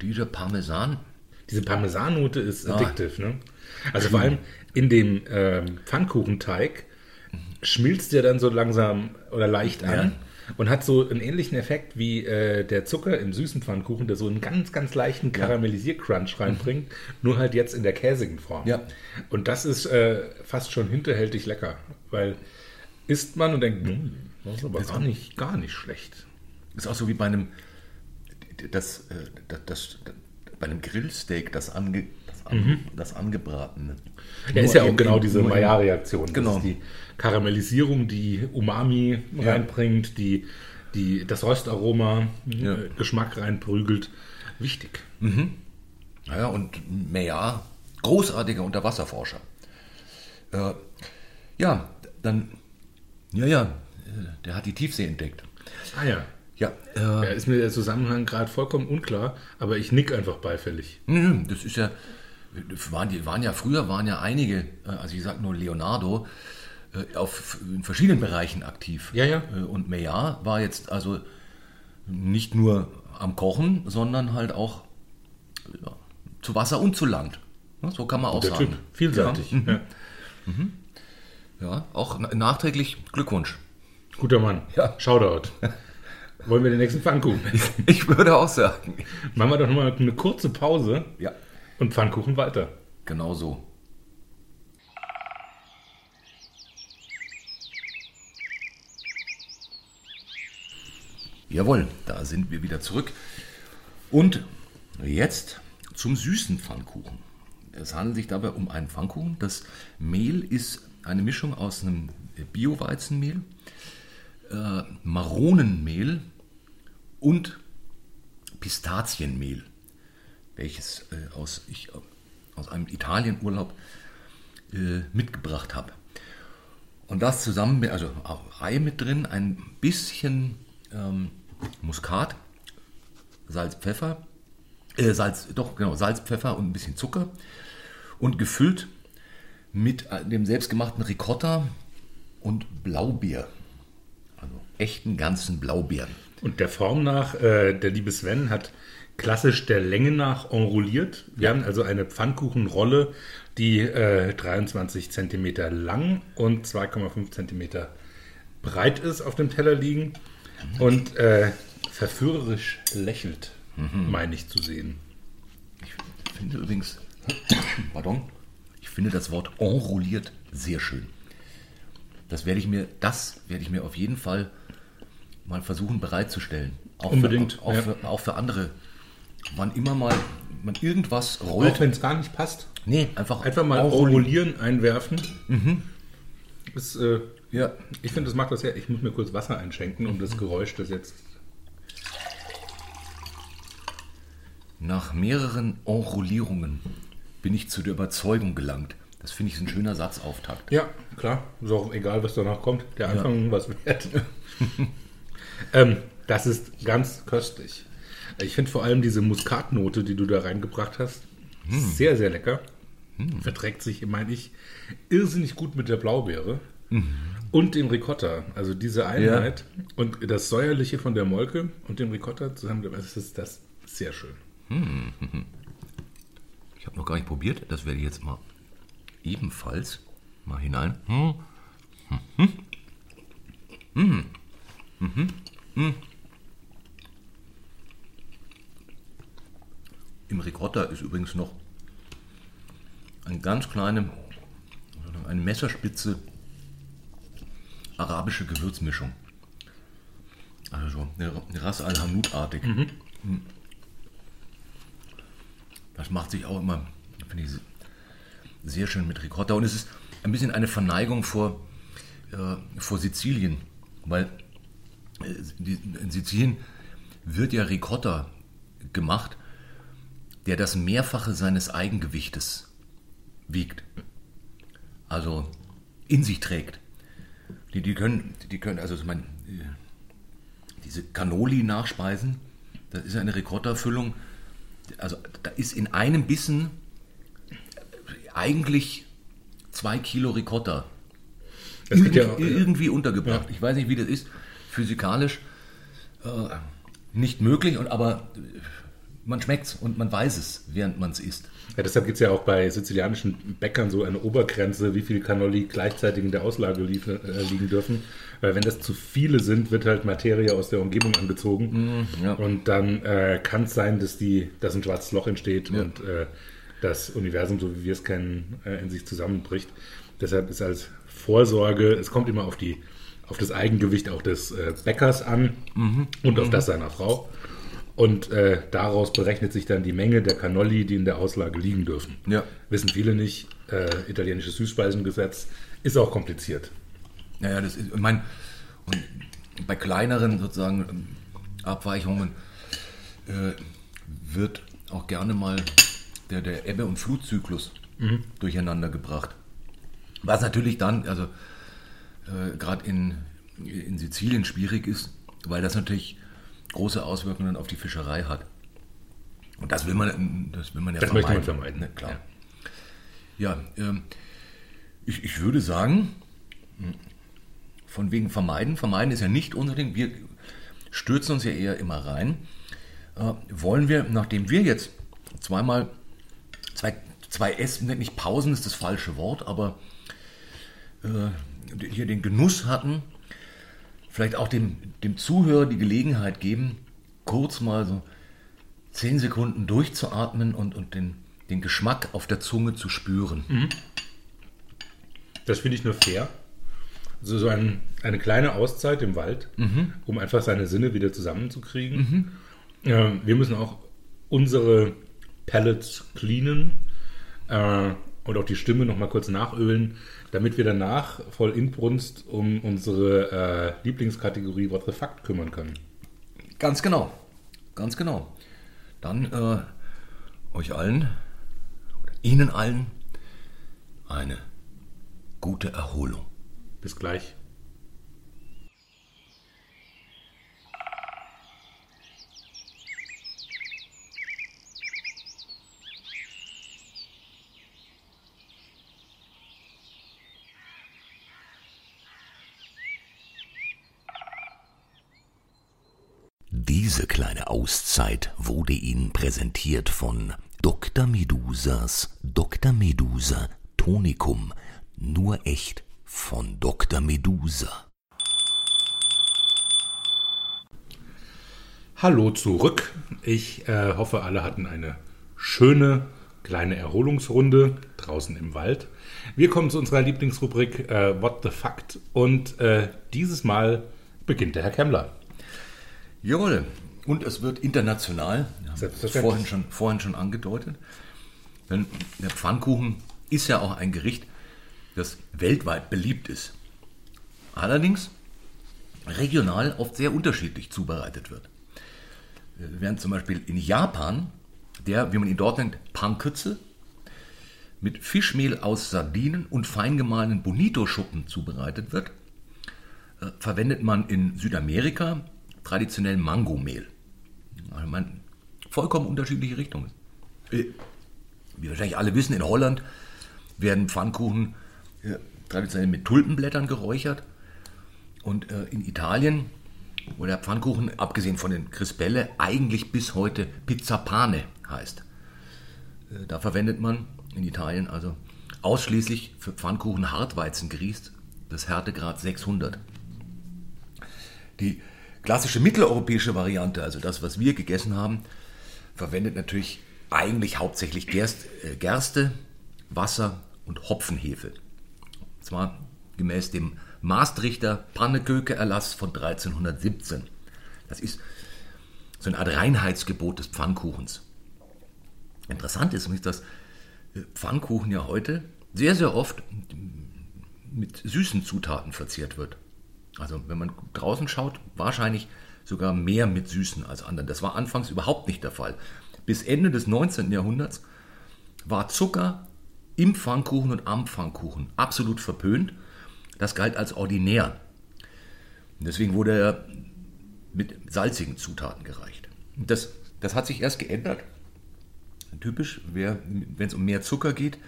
diese Parmesan. Diese Parmesannote ist addictive, ne? Also vor allem in dem ähm, Pfannkuchenteig schmilzt der dann so langsam oder leicht an Ja. Und hat so einen ähnlichen Effekt wie äh, der Zucker im süßen Pfannkuchen, der so einen ganz, ganz leichten Karamellisier-Crunch reinbringt, nur halt jetzt in der käsigen Form. Ja. Und das ist äh, fast schon hinterhältig lecker, weil isst man und denkt, hm, das ist aber gar nicht, gar nicht schlecht. Ist auch so wie bei einem, das, äh, das, das, bei einem Grillsteak, das, ange, das an, das Angebratene. Ja, ist ja auch genau diese Maillard-Reaktion. Genau. Das ist die Karamellisierung, die Umami Ja. reinbringt, die, die das Röstaroma, Ja. äh, Geschmack reinprügelt. Wichtig. Naja, und Meyer, großartiger Unterwasserforscher. Äh, ja, dann, ja, ja, äh, der hat die Tiefsee entdeckt. Ah ja. Ja, Ja, äh, ist mir der Zusammenhang gerade vollkommen unklar, aber ich nick einfach beifällig. nö, das ist ja, waren, die, waren ja früher, waren ja einige, äh, also ich sag nur Leonardo, äh, auf, in verschiedenen Bereichen aktiv. Ja, ja. Äh, Und Meyer war jetzt also nicht nur am Kochen, sondern halt auch ja, zu Wasser und zu Land. So kann man auch Der sagen. Typ, vielseitig. Ja, Ja. ja auch na- nachträglich Glückwunsch. Guter Mann. Ja. Shoutout. Wollen wir den nächsten Pfannkuchen? Ich würde auch sagen. Machen wir doch mal eine kurze Pause Ja, und Pfannkuchen weiter. genau so. Jawohl, da sind wir wieder zurück. Und jetzt zum süßen Pfannkuchen. Es handelt sich dabei um einen Pfannkuchen. Das Mehl ist eine Mischung aus einem Bio-Weizenmehl, äh, Maronenmehl und Pistazienmehl, welches äh, aus, ich, aus einem Italienurlaub äh, mitgebracht habe. Und das zusammen mit, also Ei mit drin, ein bisschen ähm, Muskat, Salz, Pfeffer, äh, Salz, doch, genau, Salz, Pfeffer und ein bisschen Zucker und gefüllt mit äh, dem selbstgemachten Ricotta und Blaubeer. Also echten ganzen Blaubeeren. Und der Form nach, äh, der liebe Sven hat klassisch der Länge nach enrolliert. Wir haben also eine Pfannkuchenrolle, die äh, 23 cm lang und 2,5 cm breit ist, auf dem Teller liegen und äh, verführerisch lächelt, meine ich zu sehen. Ich finde übrigens, pardon, ich finde das Wort enrolliert sehr schön. Das werde ich mir, das werde ich mir auf jeden Fall mal versuchen bereitzustellen. Auch Unbedingt, Für, auch, ja. für, auch für andere. Wann immer mal man irgendwas rollt. Auch wenn es gar nicht passt. nee, einfach, Einfach mal enrollieren. enrollieren, einwerfen. Ist, äh, Ja, ich finde, das macht das ja. Ich muss mir kurz Wasser einschenken, um das Geräusch, das jetzt nach mehreren Enrollierungen bin ich zu der Überzeugung gelangt. Das finde ich ein schöner Satzauftakt. Ja, klar. Ist auch egal, was danach kommt. Der Anfang was wert. ähm, das ist ganz köstlich. Ich finde vor allem diese Muskatnote, die du da reingebracht hast, sehr, sehr lecker. Verträgt sich, meine ich, irrsinnig gut mit der Blaubeere und dem Ricotta. Also diese Einheit und das Säuerliche von der Molke und dem Ricotta zusammen, das ist das sehr schön. Ich habe noch gar nicht probiert. Das werde ich jetzt mal ebenfalls mal hinein. Hm. Mhm. Mhm. Mhm. Im Ricotta ist übrigens noch eine ganz kleine, eine Messerspitze arabische Gewürzmischung. Also eine Ras al Hanout-artig. Das macht sich auch immer, finde ich, sehr schön mit Ricotta. Und es ist ein bisschen eine Verneigung vor, äh, vor Sizilien, weil äh, in Sizilien wird ja Ricotta gemacht, der das Mehrfache seines Eigengewichtes wiegt. Also in sich trägt. Die, die können, die können, also ich meine, äh, diese Cannoli nachspeisen, das ist eine Ricotta-Füllung, also da ist in einem Bissen eigentlich zwei Kilo Ricotta irgendwie, ja, irgendwie untergebracht. Ich weiß nicht, wie das ist. Physikalisch äh, nicht möglich, und, aber äh, man schmeckt es und man weiß es, während man es isst. Ja, deshalb gibt es ja auch bei sizilianischen Bäckern so eine Obergrenze, wie viel Cannoli gleichzeitig in der Auslage lief, äh, liegen dürfen. Weil wenn das zu viele sind, wird halt Materie aus der Umgebung angezogen. ja. Und dann äh, kann es sein, dass, die, dass ein schwarzes Loch entsteht und äh, das Universum, so wie wir es kennen, äh, in sich zusammenbricht. Deshalb ist als Vorsorge, es kommt immer auf, die, auf das Eigengewicht auch des äh, Bäckers an und auf das seiner Frau. Und äh, daraus berechnet sich dann die Menge der Cannoli, die in der Auslage liegen dürfen. Ja. Wissen viele nicht. Äh, italienisches Süßspeisengesetz ist auch kompliziert. Naja, das ist, ich meine, bei kleineren sozusagen ähm, Abweichungen äh, wird auch gerne mal der, der Ebbe- und Flutzyklus durcheinander gebracht. Was natürlich dann, also äh, gerade in, in Sizilien schwierig ist, weil das natürlich große Auswirkungen auf die Fischerei hat. Und das will man, das will man ja Das möchte man vermeiden. Ne, klar. Ja, ähm, ich, ich würde sagen, von wegen vermeiden. Vermeiden ist ja nicht unbedingt, wir stürzen uns ja eher immer rein. Äh, wollen wir, nachdem wir jetzt zweimal, zwei, zwei Essen, nicht Pausen ist das falsche Wort, aber äh, hier den Genuss hatten, vielleicht auch dem, dem Zuhörer die Gelegenheit geben, kurz mal so zehn Sekunden durchzuatmen und, und den, den Geschmack auf der Zunge zu spüren. Das finde ich nur fair. Also so ein, eine kleine Auszeit im Wald, um einfach seine Sinne wieder zusammenzukriegen. Ähm, wir müssen auch unsere Pellets cleanen äh, und auch die Stimme noch mal kurz nachölen, damit wir danach voll Inbrunst um unsere äh, Lieblingskategorie What the Fact kümmern können. Ganz genau. Ganz genau. Dann äh, euch allen, oder Ihnen allen, eine gute Erholung. Bis gleich. Diese kleine Auszeit wurde Ihnen präsentiert von Dr. Medusas Dr. Medusa Tonikum. Nur echt von Dr. Medusa. Hallo zurück. Ich äh, hoffe, alle hatten eine schöne kleine Erholungsrunde draußen im Wald. Wir kommen zu unserer Lieblingsrubrik äh, What the Fact und äh, dieses Mal beginnt der Herr Kemmler. Jawohl. Und es wird international. Wir Selbstverständlich. vorhin schon, vorhin schon angedeutet. Denn der Pfannkuchen ist ja auch ein Gericht, das weltweit beliebt ist. Allerdings regional oft sehr unterschiedlich zubereitet wird. Während zum Beispiel in Japan der, wie man ihn dort nennt, Pankütze mit Fischmehl aus Sardinen und fein gemahlenen Bonito-Schuppen zubereitet wird, äh, verwendet man in Südamerika traditionell Mangomehl. Also man, vollkommen unterschiedliche Richtungen. Äh, Wie wahrscheinlich alle wissen, in Holland werden Pfannkuchen äh, traditionell mit Tulpenblättern geräuchert. Und äh, in Italien, wo der Pfannkuchen, abgesehen von den Crispelle, eigentlich bis heute Pizza Pane heißt. Äh, Da verwendet man in Italien also ausschließlich für Pfannkuchen Hartweizengrieß das Härtegrad 600. Die klassische mitteleuropäische Variante, also das, was wir gegessen haben, verwendet natürlich eigentlich hauptsächlich Gerst, äh, Gerste, Wasser und Hopfenhefe. Und zwar gemäß dem Maastrichter Panneköke-Erlass von 1317. Das ist so eine Art Reinheitsgebot des Pfannkuchens. Interessant ist nämlich, dass äh, Pfannkuchen ja heute sehr, sehr oft mit süßen Zutaten verzehrt wird. Also wenn man draußen schaut, wahrscheinlich sogar mehr mit süßen als anderen. Das war anfangs überhaupt nicht der Fall. Bis Ende des 19. Jahrhunderts war Zucker im Pfannkuchen und am Pfannkuchen absolut verpönt. Das galt als ordinär. Und deswegen wurde er mit salzigen Zutaten gereicht. Das, das hat sich erst geändert. Typisch, wenn es um mehr Zucker geht,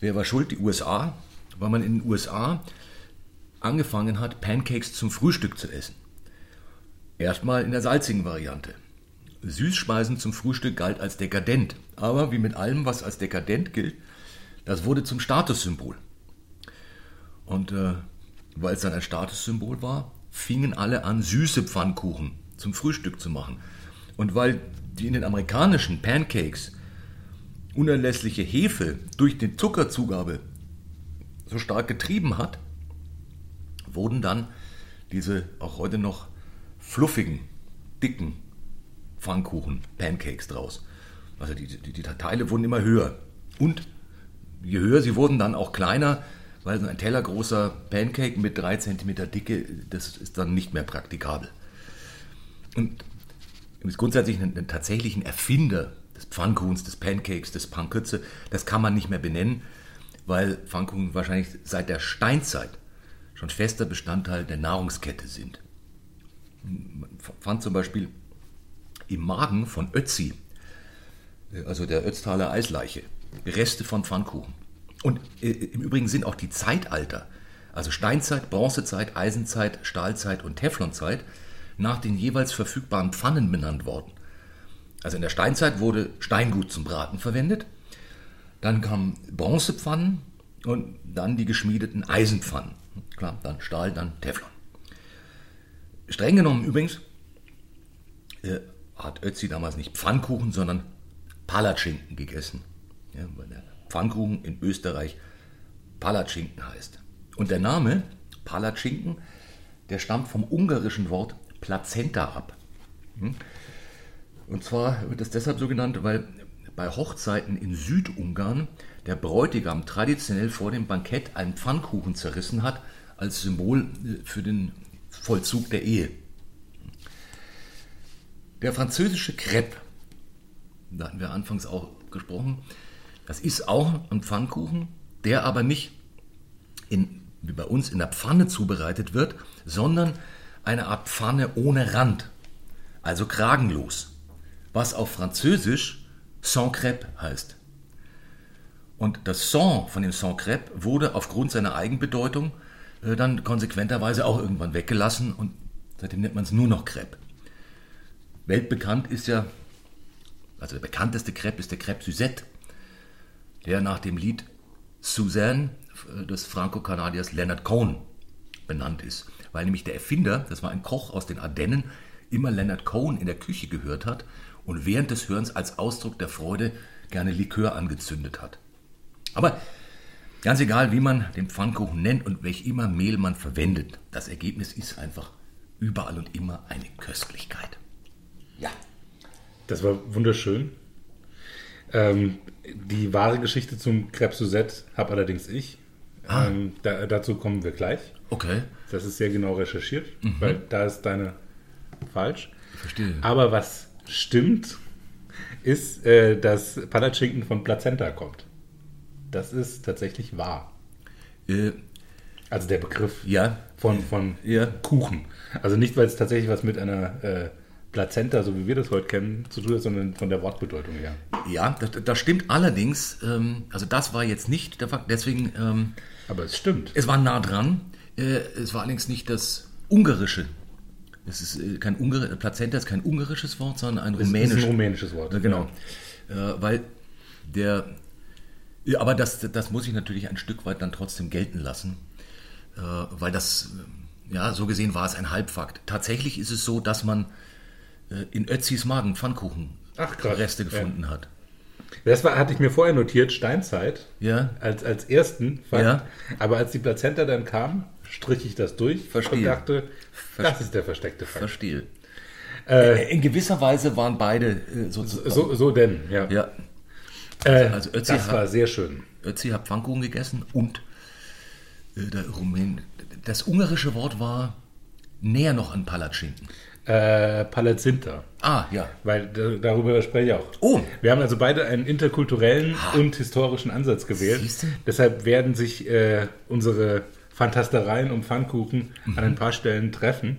wer war schuld? Die USA, weil man in den USA angefangen hat, Pancakes zum Frühstück zu essen. Erstmal in der salzigen Variante. Süßspeisen zum Frühstück galt als dekadent. Aber wie mit allem, was als dekadent gilt, das wurde zum Statussymbol. Und äh, weil es dann ein Statussymbol war, fingen alle an, süße Pfannkuchen zum Frühstück zu machen. Und weil die in den amerikanischen Pancakes unerlässliche Hefe durch die Zuckerzugabe so stark getrieben hat, wurden dann diese auch heute noch fluffigen, dicken Pfannkuchen, Pancakes draus. Also die, die, die Teile wurden immer höher. Und je höher sie wurden, dann auch kleiner, weil so ein Teller großer Pancake mit drei Zentimeter Dicke, das ist dann nicht mehr praktikabel. Und grundsätzlich einen, einen tatsächlichen Erfinder des Pfannkuchens, des Pancakes, des Pankütze, das kann man nicht mehr benennen, weil Pfannkuchen wahrscheinlich seit der Steinzeit schon fester Bestandteil der Nahrungskette sind. Man fand zum Beispiel im Magen von Ötzi, also der Ötztaler Eisleiche, Reste von Pfannkuchen. Und äh, im Übrigen sind auch die Zeitalter, also Steinzeit, Bronzezeit, Eisenzeit, Stahlzeit und Teflonzeit, nach den jeweils verfügbaren Pfannen benannt worden. Also in der Steinzeit wurde Steingut zum Braten verwendet, dann kamen Bronzepfannen und dann die geschmiedeten Eisenpfannen. Klar, dann Stahl, dann Teflon. Streng genommen übrigens äh, hat Ötzi damals nicht Pfannkuchen, sondern Palatschinken gegessen. Ja, weil der Pfannkuchen in Österreich Palatschinken heißt. Und der Name Palatschinken, der stammt vom ungarischen Wort Plazenta ab. Hm? Und zwar wird es deshalb so genannt, weil bei Hochzeiten in Südungarn der Bräutigam traditionell vor dem Bankett einen Pfannkuchen zerrissen hat, als Symbol äh, für den Vollzug der Ehe. Der französische Crepe, da hatten wir anfangs auch gesprochen, das ist auch ein Pfannkuchen, der aber nicht in, wie bei uns in der Pfanne zubereitet wird, sondern eine Art Pfanne ohne Rand, also kragenlos, was auf Französisch sans crêpe heißt. Und das Sans von dem sans crêpe wurde aufgrund seiner Eigenbedeutung äh, dann konsequenterweise auch irgendwann weggelassen und seitdem nennt man es nur noch Crepe. Weltbekannt ist ja, also der bekannteste Crepe ist der Crepe Suzette, der nach dem Lied Suzanne äh, des Franco-Kanadiers Leonard Cohen benannt ist, weil nämlich der Erfinder, das war ein Koch aus den Ardennen, immer Leonard Cohen in der Küche gehört hat und während des Hörens als Ausdruck der Freude gerne Likör angezündet hat. Aber ganz egal, wie man den Pfannkuchen nennt und welch immer Mehl man verwendet, das Ergebnis ist einfach überall und immer eine Köstlichkeit. Ja. Das war wunderschön. Ähm, die wahre Geschichte zum Crepe Suzette habe allerdings ich. Ah. Ähm, da, dazu kommen wir gleich. Okay. Das ist sehr genau recherchiert, mhm. weil da ist deine falsch. Ich verstehe. Aber was stimmt, ist, äh, dass Palatschinken von Plazenta kommt. Das ist tatsächlich wahr. Äh, also der Begriff ja, von, von ja. Kuchen. Also nicht, weil es tatsächlich was mit einer äh, Plazenta, so wie wir das heute kennen, zu tun hat, sondern von der Wortbedeutung her. Ja, das, das stimmt allerdings. Ähm, also das war jetzt nicht der Fakt, deswegen... Ähm, Aber es stimmt. Es war nah dran. Äh, es war allerdings nicht das Ungarische. Es ist äh, kein Ungar Plazenta ist kein ungarisches Wort, sondern ein rumänisches. Es ist ein rumänisches Wort. Genau. Ja. Äh, weil der... Ja, aber das, das muss ich natürlich ein Stück weit dann trotzdem gelten lassen, äh, weil das, ja, so gesehen war es ein Halbfakt. Tatsächlich ist es so, dass man äh, in Ötzis Magen Pfannkuchen Ach, Reste gefunden ja. hat. Das war, hatte ich mir vorher notiert, Steinzeit, ja. als, als ersten Fakt. Ja. Aber als die Plazenta dann kam, strich ich das durch Verstehe. und dachte, Verstehe. das ist der versteckte Fakt. Verstehe. Äh, in gewisser Weise waren beide äh, so, so, so denn, ja. ja. Äh, also Ötzi das hat, war sehr schön. Ötzi hat Pfannkuchen gegessen und äh, Rumän. Das ungarische Wort war näher noch an Palatschinken. Äh, Palazinta. Ah, ja. Weil darüber spreche ich auch. Oh. Wir haben also beide einen interkulturellen ah. und historischen Ansatz gewählt. Siehste? Deshalb werden sich äh, unsere Fantastereien um Pfannkuchen mhm. an ein paar Stellen treffen,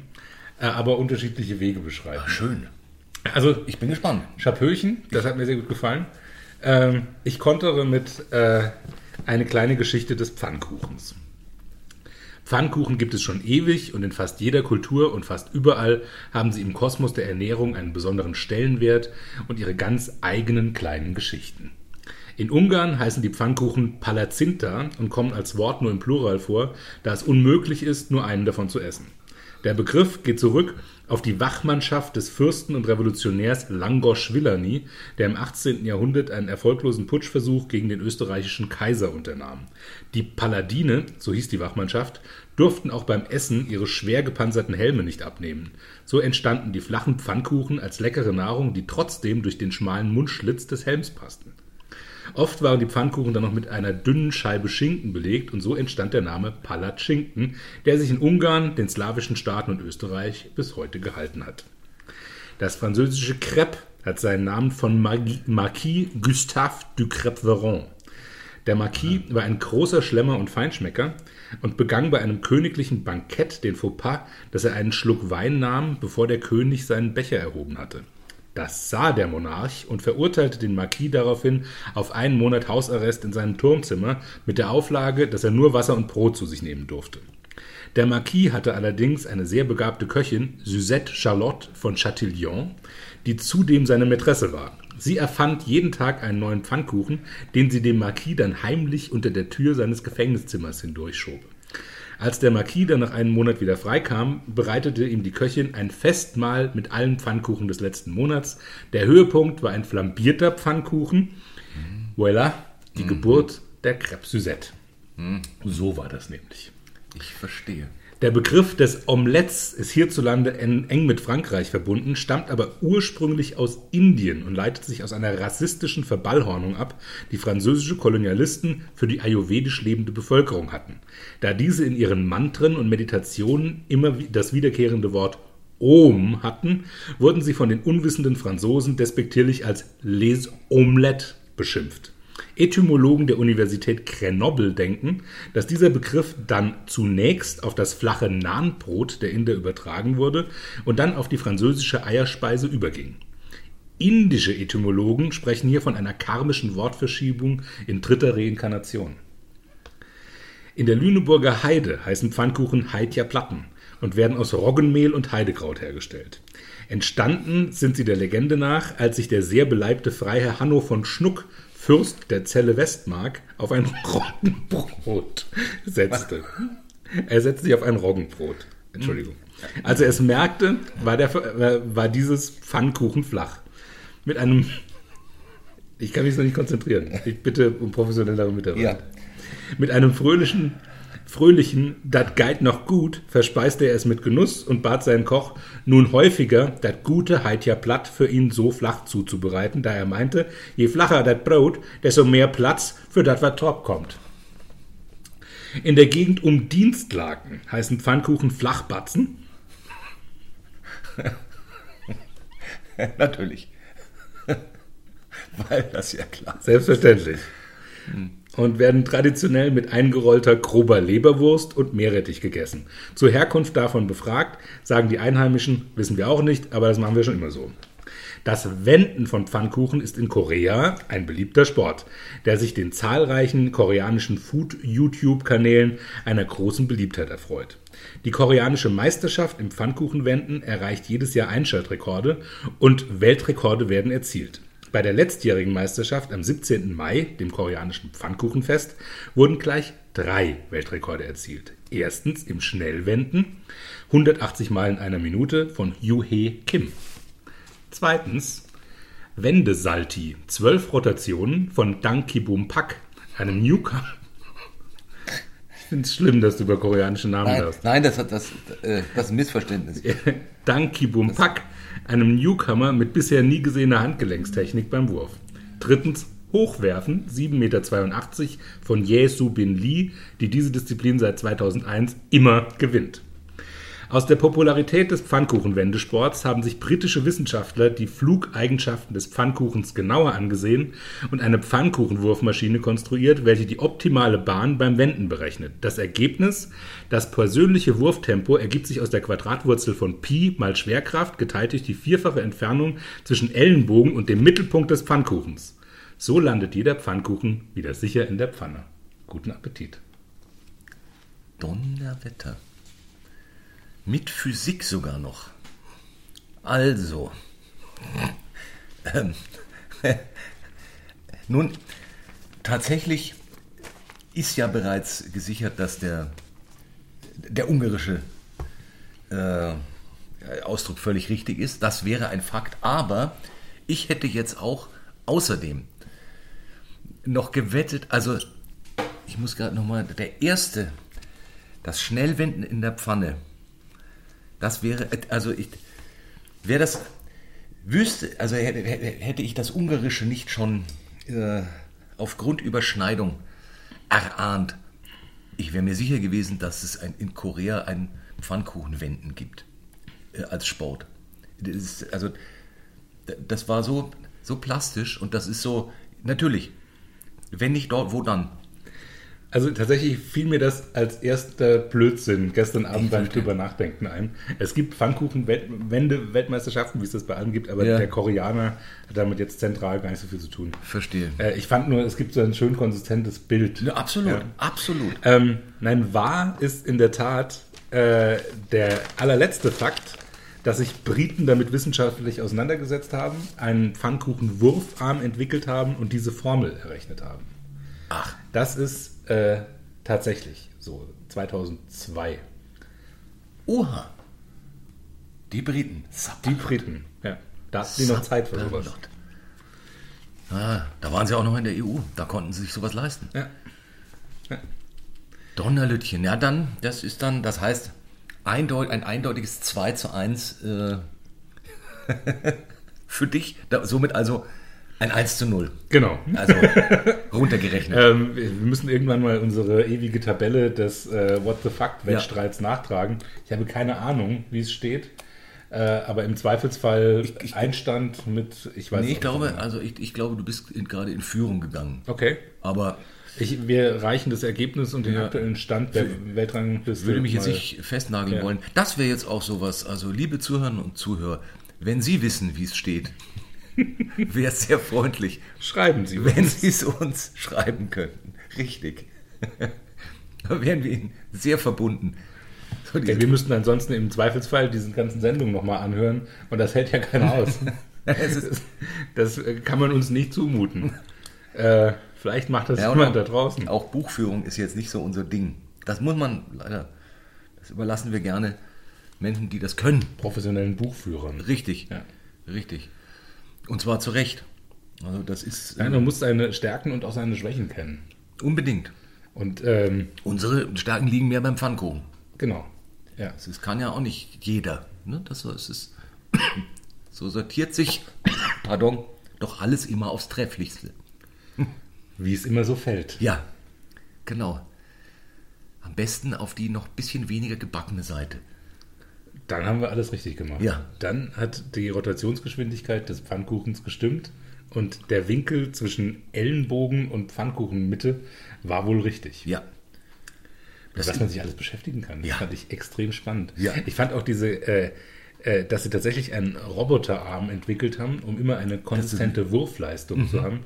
äh, aber unterschiedliche Wege beschreiben. Ah, schön. Also, ich bin gespannt. Schapöchen, das hat mir sehr gut gefallen. Ähm, ich kontere mit äh, eine kleine Geschichte des Pfannkuchens. Pfannkuchen gibt es schon ewig und in fast jeder Kultur und fast überall haben sie im Kosmos der Ernährung einen besonderen Stellenwert und ihre ganz eigenen kleinen Geschichten. In Ungarn heißen die Pfannkuchen Palazinta und kommen als Wort nur im Plural vor, da es unmöglich ist, nur einen davon zu essen. Der Begriff geht zurück auf die Wachmannschaft des Fürsten und Revolutionärs Langosch Villani, der im 18. Jahrhundert einen erfolglosen Putschversuch gegen den österreichischen Kaiser unternahm. Die Paladine, so hieß die Wachmannschaft, durften auch beim Essen ihre schwer gepanzerten Helme nicht abnehmen. So entstanden die flachen Pfannkuchen als leckere Nahrung, die trotzdem durch den schmalen Mundschlitz des Helms passten. Oft waren die Pfannkuchen dann noch mit einer dünnen Scheibe Schinken belegt und so entstand der Name Palatschinken, der sich in Ungarn, den slawischen Staaten und Österreich bis heute gehalten hat. Das französische Crepe hat seinen Namen von Marquis Gustave du Crepe-Veron. Der Marquis war ein großer Schlemmer und Feinschmecker und begann bei einem königlichen Bankett den Fauxpas, dass er einen Schluck Wein nahm, bevor der König seinen Becher erhoben hatte. Das sah der Monarch und verurteilte den Marquis daraufhin auf einen Monat Hausarrest in seinem Turmzimmer mit der Auflage, dass er nur Wasser und Brot zu sich nehmen durfte. Der Marquis hatte allerdings eine sehr begabte Köchin, Suzette Charlotte von Chatillon, die zudem seine Mätresse war. Sie erfand jeden Tag einen neuen Pfannkuchen, den sie dem Marquis dann heimlich unter der Tür seines Gefängniszimmers hindurchschob. Als der Marquis dann nach einem Monat wieder freikam, bereitete ihm die Köchin ein Festmahl mit allen Pfannkuchen des letzten Monats. Der Höhepunkt war ein flambierter Pfannkuchen. Voilà, die mhm. Geburt der Crêpe Suzette. Mhm. So war das nämlich. Ich verstehe. Der Begriff des Omelettes ist hierzulande eng mit Frankreich verbunden, stammt aber ursprünglich aus Indien und leitet sich aus einer rassistischen Verballhornung ab, die französische Kolonialisten für die ayurvedisch lebende Bevölkerung hatten. Da diese in ihren Mantren und Meditationen immer das wiederkehrende Wort Om hatten, wurden sie von den unwissenden Franzosen despektierlich als Les Omelettes beschimpft. Etymologen der Universität Grenoble denken, dass dieser Begriff dann zunächst auf das flache Nahenbrot der Inder übertragen wurde und dann auf die französische Eierspeise überging. Indische Etymologen sprechen hier von einer karmischen Wortverschiebung in dritter Reinkarnation. In der Lüneburger Heide heißen Pfannkuchen Heidja Platten und werden aus Roggenmehl und Heidekraut hergestellt. Entstanden sind sie der Legende nach, als sich der sehr beleibte Freiherr Hanno von Schnuck Fürst der Zelle Westmark auf ein Roggenbrot setzte. Er setzte sich auf ein Roggenbrot. Entschuldigung. Als er es merkte, war, der, war dieses Pfannkuchen flach. Mit einem. Ich kann mich noch nicht konzentrieren. Ich bitte um professionellere Mitarbeit. Ja. Mit einem fröhlichen fröhlichen, dat geit noch gut, verspeiste er es mit Genuss und bat seinen Koch, nun häufiger dat gute heit ja platt für ihn so flach zuzubereiten, da er meinte, je flacher dat Brot, desto mehr Platz für dat was top kommt. In der Gegend um Dienstlaken heißen Pfannkuchen Flachbatzen. Natürlich. Weil das ja klar. Selbstverständlich. Hm und werden traditionell mit eingerollter grober Leberwurst und Meerrettich gegessen. Zur Herkunft davon befragt, sagen die Einheimischen, wissen wir auch nicht, aber das machen wir schon immer so. Das Wenden von Pfannkuchen ist in Korea ein beliebter Sport, der sich den zahlreichen koreanischen Food-YouTube-Kanälen einer großen Beliebtheit erfreut. Die koreanische Meisterschaft im Pfannkuchenwenden erreicht jedes Jahr Einschaltrekorde und Weltrekorde werden erzielt. Bei der letztjährigen Meisterschaft am 17. Mai, dem koreanischen Pfannkuchenfest, wurden gleich drei Weltrekorde erzielt. Erstens im Schnellwenden, 180 Mal in einer Minute von Yoo-Hee Kim. Zweitens Wendesalti, 12 Rotationen von Dang Ki-Bum Pak, einem Newcomer. Ich finde es schlimm, dass du über koreanische Namen nein, hast. Nein, das, hat, das, äh, das ist ein Missverständnis. Dang Ki-Bum Pak, einem Newcomer mit bisher nie gesehener Handgelenkstechnik beim Wurf. Drittens Hochwerfen, 7,82 Meter von Jesu Bin Lee, die diese Disziplin seit 2001 immer gewinnt. Aus der Popularität des Pfannkuchenwendesports haben sich britische Wissenschaftler die Flugeigenschaften des Pfannkuchens genauer angesehen und eine Pfannkuchenwurfmaschine konstruiert, welche die optimale Bahn beim Wenden berechnet. Das Ergebnis? Das persönliche Wurftempo ergibt sich aus der Quadratwurzel von Pi mal Schwerkraft geteilt durch die vierfache Entfernung zwischen Ellenbogen und dem Mittelpunkt des Pfannkuchens. So landet jeder Pfannkuchen wieder sicher in der Pfanne. Guten Appetit. Donnerwetter. Mit Physik sogar noch. Also. Ähm, nun, tatsächlich ist ja bereits gesichert, dass der, der ungarische äh, Ausdruck völlig richtig ist. Das wäre ein Fakt. Aber ich hätte jetzt auch außerdem noch gewettet, also ich muss gerade nochmal, der erste, das Schnellwenden in der Pfanne, das wäre, also ich, wäre das, wüsste, also hätte, hätte ich das Ungarische nicht schon äh, aufgrund Überschneidung erahnt, ich wäre mir sicher gewesen, dass es ein, in Korea ein Pfannkuchenwenden gibt äh, als Sport. Das ist, also das war so, so plastisch und das ist so, natürlich, wenn nicht dort, wo dann? Also tatsächlich fiel mir das als erster Blödsinn gestern Abend beim drüber nachdenken ein. Es gibt Pfannkuchen-Wende-Weltmeisterschaften, wie es das bei allen gibt, aber Ja. der Koreaner hat damit jetzt zentral gar nicht so viel zu tun. Verstehe. Äh, ich fand nur, es gibt so ein schön konsistentes Bild. Ja, absolut, Ja. absolut. Ähm, nein, wahr ist in der Tat äh, der allerletzte Fakt, dass sich Briten damit wissenschaftlich auseinandergesetzt haben, einen Pfannkuchenwurfarm entwickelt haben und diese Formel errechnet haben. Ach, Das ist äh, tatsächlich so 2002. oha. Die Briten. Die Briten, ja. Da hatten die noch Zeit für sowas. Ah, da waren sie auch noch in der EU. Da konnten sie sich sowas leisten. Ja. Donnerlütchen. Ja, dann, das ist dann, das heißt, eindeut, ein eindeutiges 2 zu 1 äh, für dich. Da, somit also ein 1 zu 0. Genau. Also runtergerechnet. Ähm, wir müssen irgendwann mal unsere ewige Tabelle des äh, What the Fuck-Wettstreits nachtragen. Ich habe keine Ahnung, wie es steht. Äh, aber im Zweifelsfall Ich- ich- Einstand mit, ich weiß nee, ich glaube, nicht. also ich, ich glaube, du bist in, gerade in Führung gegangen. Okay. Aber Ich, wir reichen das Ergebnis und den Ja. aktuellen Stand der Weltrangliste. würde mich jetzt nicht festnageln Ja. wollen. Das wäre jetzt auch sowas. Also, liebe Zuhörerinnen und Zuhörer, wenn Sie wissen, wie es steht, wäre sehr freundlich, Schreiben Sie. wenn Sie es uns schreiben könnten. Richtig. da wären wir Ihnen sehr verbunden. So, Ja, wir müssten ansonsten im Zweifelsfall diesen ganzen Sendungen nochmal anhören und das hält ja keiner aus. Ist- das äh, kann man uns nicht zumuten. Äh, vielleicht macht das Ja, jemand da draußen. Auch Buchführung ist jetzt nicht so unser Ding. Das muss man leider, das überlassen wir gerne Menschen, die das können. Professionellen Buchführern. Richtig. Ja. Richtig. Und zwar zu Recht. Also das ist Nein, man muss seine Stärken und auch seine Schwächen kennen. unbedingt. Und ähm, Unsere Stärken liegen mehr beim Pfannkuchen. genau. Ja. Das kann ja auch nicht jeder. Ne? Das so, es ist, so sortiert sich, pardon, doch alles immer aufs Trefflichste. Wie es immer so fällt. Ja, genau. Am besten auf die noch ein bisschen weniger gebackene Seite. Dann haben wir alles richtig gemacht. Ja. Dann hat die Rotationsgeschwindigkeit des Pfannkuchens gestimmt und der Winkel zwischen Ellenbogen und Pfannkuchenmitte war wohl richtig. Ja. Mit was man sich alles beschäftigen kann. Das Ja. fand ich extrem spannend. Ja. Ich fand auch diese, äh, äh, dass sie tatsächlich einen Roboterarm entwickelt haben, um immer eine konsistente Wurfleistung Mhm. zu haben,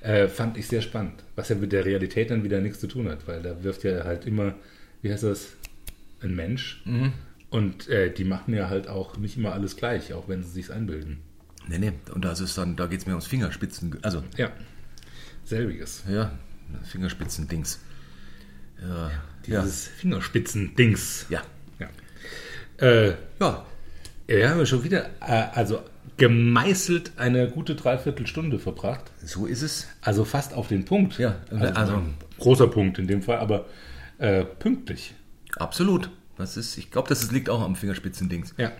äh, fand ich sehr spannend. Was ja mit der Realität dann wieder nichts zu tun hat, weil da wirft ja halt immer, wie heißt das, ein Mensch. Mhm. Und äh, die machen ja halt auch nicht immer alles gleich, auch wenn sie sich einbilden. Nee, nee. Und das ist dann, da geht es mir ums Fingerspitzen. Also, Ja, selbiges. ja, Fingerspitzen-Dings. Ja. ja. Dieses Fingerspitzen-Dings. Ja. Ja. Äh, Ja. Ja, haben wir schon wieder, äh, also gemeißelt eine gute Dreiviertelstunde verbracht. So ist es. Also fast auf den Punkt. Ja, also, also- ein großer Punkt in dem Fall, aber äh, pünktlich. Absolut. Das ist, ich glaube, das liegt auch am Fingerspitzen-Dings. Ja.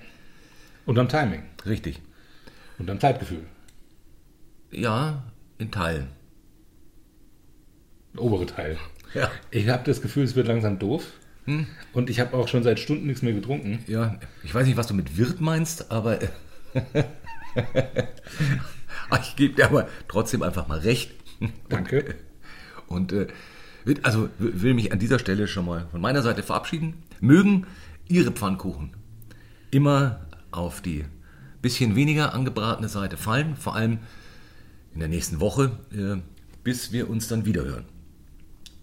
Und am Timing. Richtig. Und am Zeitgefühl. Ja, in Teilen. Der obere Teil. Ja. Ich habe das Gefühl, es wird langsam doof. Und ich habe auch schon seit Stunden nichts mehr getrunken. Ja, ich weiß nicht, was du mit Wirt meinst, aber ich gebe dir aber trotzdem einfach mal recht. Danke. Und äh, will- also will mich an dieser Stelle schon mal von meiner Seite verabschieden. Mögen Ihre Pfannkuchen immer auf die bisschen weniger angebratene Seite fallen, vor allem in der nächsten Woche, äh, bis wir uns dann wieder hören.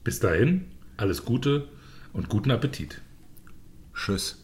Bis dahin, alles Gute und guten Appetit. Tschüss.